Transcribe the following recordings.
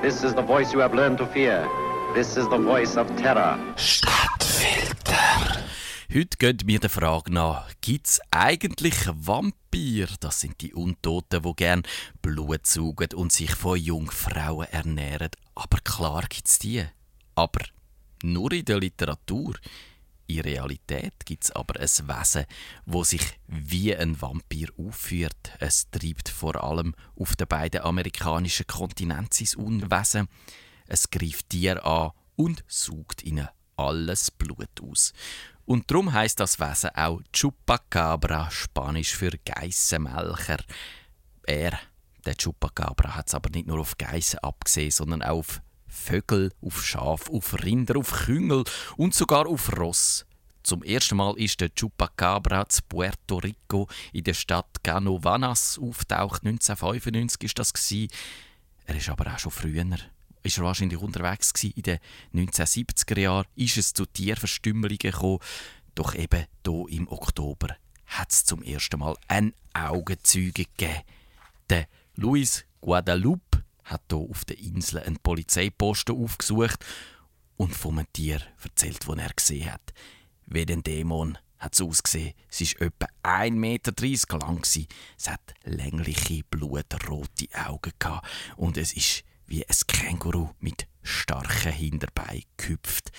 This is the voice you have learned to fear. This is the voice of terror. Stadtfilter. Heute gehen wir der Frage nach, gibt es eigentlich Vampire? Das sind die Untoten, die gern Blut saugen und sich von Jungfrauen ernähren. Aber klar gibt es die. Aber nur in der Literatur. In Realität gibt es aber ein Wesen, wo sich wie ein Vampir aufführt. Es treibt vor allem auf den beiden amerikanischen Kontinenten sein Unwesen. Es greift Tiere an und saugt ihnen alles Blut aus. Und darum heißt das Wesen auch Chupacabra, Spanisch für Geissenmelcher. Er, der Chupacabra, hat es aber nicht nur auf Geissen abgesehen, sondern auch auf Vögel, auf Schaf, auf Rinder, auf Küngel und sogar auf Ross. Zum ersten Mal ist der Chupacabra zu Puerto Rico in der Stadt Canovanas auftaucht. 1995 ist das gsi. Er ist aber auch schon früher. Ist er wahrscheinlich unterwegs gsi in den 1970er Jahren. Ist es zu Tierverstümmelungen gekommen. Doch eben hier im Oktober hat es zum ersten Mal einen Augenzeuge gegeben. Der Luis Guadalupe hat hier auf der Insel einen Polizeiposten aufgesucht und einem Tier erzählt, das er gesehen hat. Wie den Dämon hat es ausgesehen. Es war etwa 1,30 Meter lang. Es hat längliche, blutrote Augen und es ist wie ein Känguru mit starken Hinterbeinen gehüpft.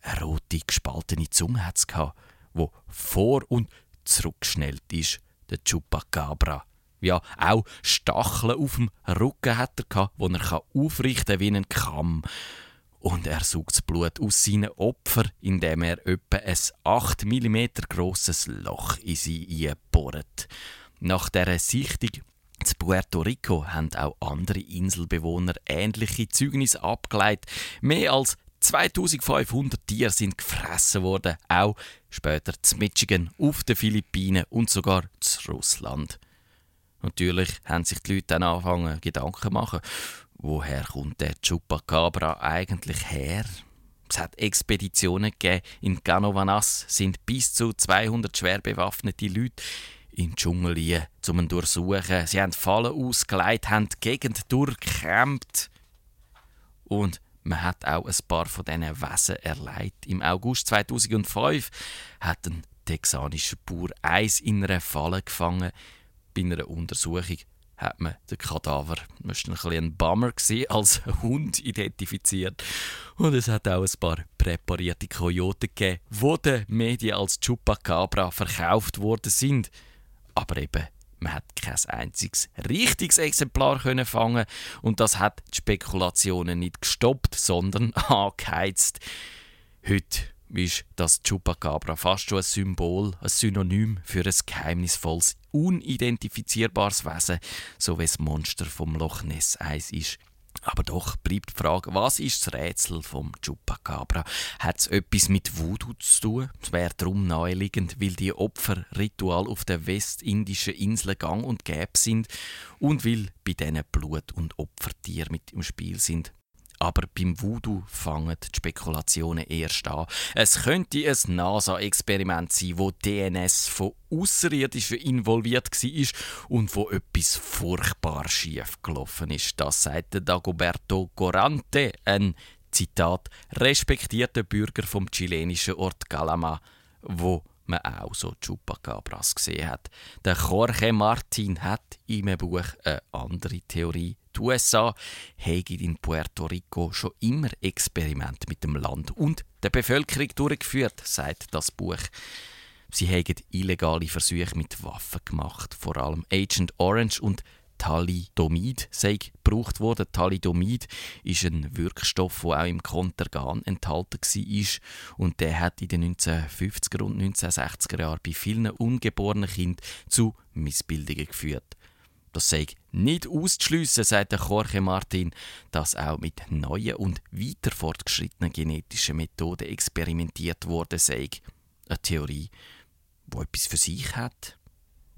Eine rote, gespaltene Zunge hat es die vor- und zurückgeschnellt ist. Der Chupacabra ja, auch Stacheln auf dem Rücken hat er gehabt, wo er aufrichten wie ein Kamm. Und er sucht das Blut aus seinen Opfern, indem er etwa ein 8 mm grosses Loch in sie einbohrt. Nach dieser Sichtung zu Puerto Rico haben auch andere Inselbewohner ähnliche Zeugnisse abgeleitet. Mehr als 2500 Tiere sind gefressen worden, auch später zu Michigan, auf den Philippinen und sogar zu Russland. Natürlich haben sich die Leute dann angefangen Gedanken zu machen, woher kommt der Chupacabra eigentlich her? Es hat Expeditionen gegeben. In Canovanas sind bis zu 200 schwer bewaffnete Leute in den Dschungel um ihn durchsuchen. Sie haben Fallen ausgelegt, haben die Gegend durchgekämpft. Und man hat auch ein paar von diesen Wesen erleidet. Im August 2005 hat ein texanischer Bauer Eis in einer Falle gefangen bei einer Untersuchung hat man den Kadaver, das war ein, ein Bummer, als Hund identifiziert. Und es hat auch ein paar präparierte Kojoten gegeben, die den Medien als Chupacabra verkauft worden sind. Aber eben, man hat kein einziges richtiges Exemplar können fangen und das hat die Spekulationen nicht gestoppt, sondern angeheizt. Heute ist das Chupacabra fast schon ein Symbol, ein Synonym für ein geheimnisvolles, unidentifizierbares Wesen, so wie das Monster vom Loch Ness Eis ist. Aber doch bleibt die Frage, was ist das Rätsel vom Chupacabra? Hat es etwas mit Voodoo zu tun? Es wäre darum naheliegend, weil die Opfer ritual auf der westindischen Insel gang und gäbe sind und weil bei diesen Blut- und Opfertiere mit im Spiel sind. Aber beim Voodoo fangen die Spekulationen erst an. Es könnte ein NASA-Experiment sein, wo DNS von Außerirdischen involviert war und wo etwas furchtbar schief gelaufen ist. Das sagt Dagoberto Gorante, ein Zitat respektierter Bürger vom chilenischen Ort Calama, wo man auch so Chupacabras gesehen hat. Der Jorge Martin hat in einem Buch eine andere Theorie die USA haben in Puerto Rico schon immer Experiment mit dem Land und der Bevölkerung durchgeführt, sagt das Buch. Sie haben illegale Versuche mit Waffen gemacht, vor allem Agent Orange und Thalidomid sei gebraucht worden. Thalidomid ist ein Wirkstoff, der auch im Kontergan enthalten war und der hat in den 1950er und 1960er Jahren bei vielen ungeborenen Kindern zu Missbildungen geführt. Das sei nicht auszuschliessen, sagt der Jorge Martin, dass auch mit neuen und weiter fortgeschrittenen genetischen Methoden experimentiert worden sei. Eine Theorie, die etwas für sich hat.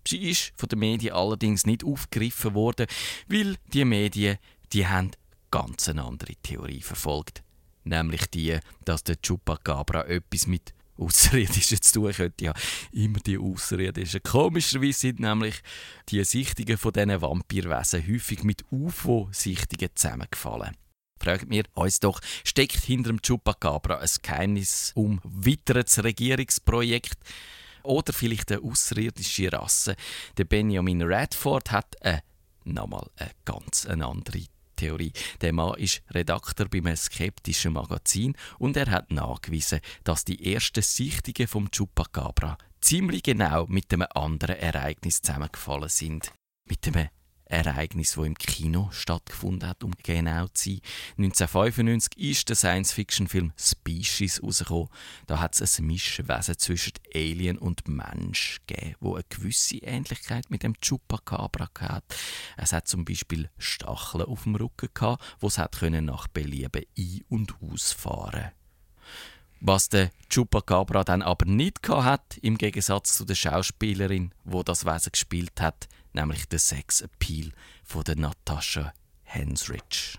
Sie ist von den Medien allerdings nicht aufgegriffen worden, weil die Medien die haben ganz eine andere Theorie verfolgt. Nämlich die, dass der Chupacabra etwas mit Außerirdischen zu tun könnte ja immer die Außerirdischen. Komischerweise sind nämlich die Sichtungen von diesen Vampirwesen häufig mit UFO-Sichtungen zusammengefallen. fragen wir uns doch, steckt hinter dem Chupacabra ein Geheimnis um weiteres Regierungsprojekt? Oder vielleicht eine außerirdische Rasse? Der Benjamin Radford hat eine, nochmal eine ganz eine andere Theorie. Der Mann ist Redakteur bei einem skeptischen Magazin und er hat nachgewiesen, dass die ersten Sichtungen vom Chupacabra ziemlich genau mit einem anderen Ereignis zusammengefallen sind. Mit einem Ereignis, das im Kino stattgefunden hat, um genau zu sein. 1995 ist der Science-Fiction-Film Species rausgekommen. Da hat es ein Mischwesen zwischen Alien und Mensch gegeben, wo eine gewisse Ähnlichkeit mit dem Chupacabra hat. Es hat zum Beispiel Stacheln auf dem Rücken gehabt, wo es hat nach Belieben ein- und ausfahren was der Chupacabra dann aber nicht hat, im Gegensatz zu der Schauspielerin, wo das Wesen gespielt hat, nämlich der Sex Appeal von der Natascha Hensrich.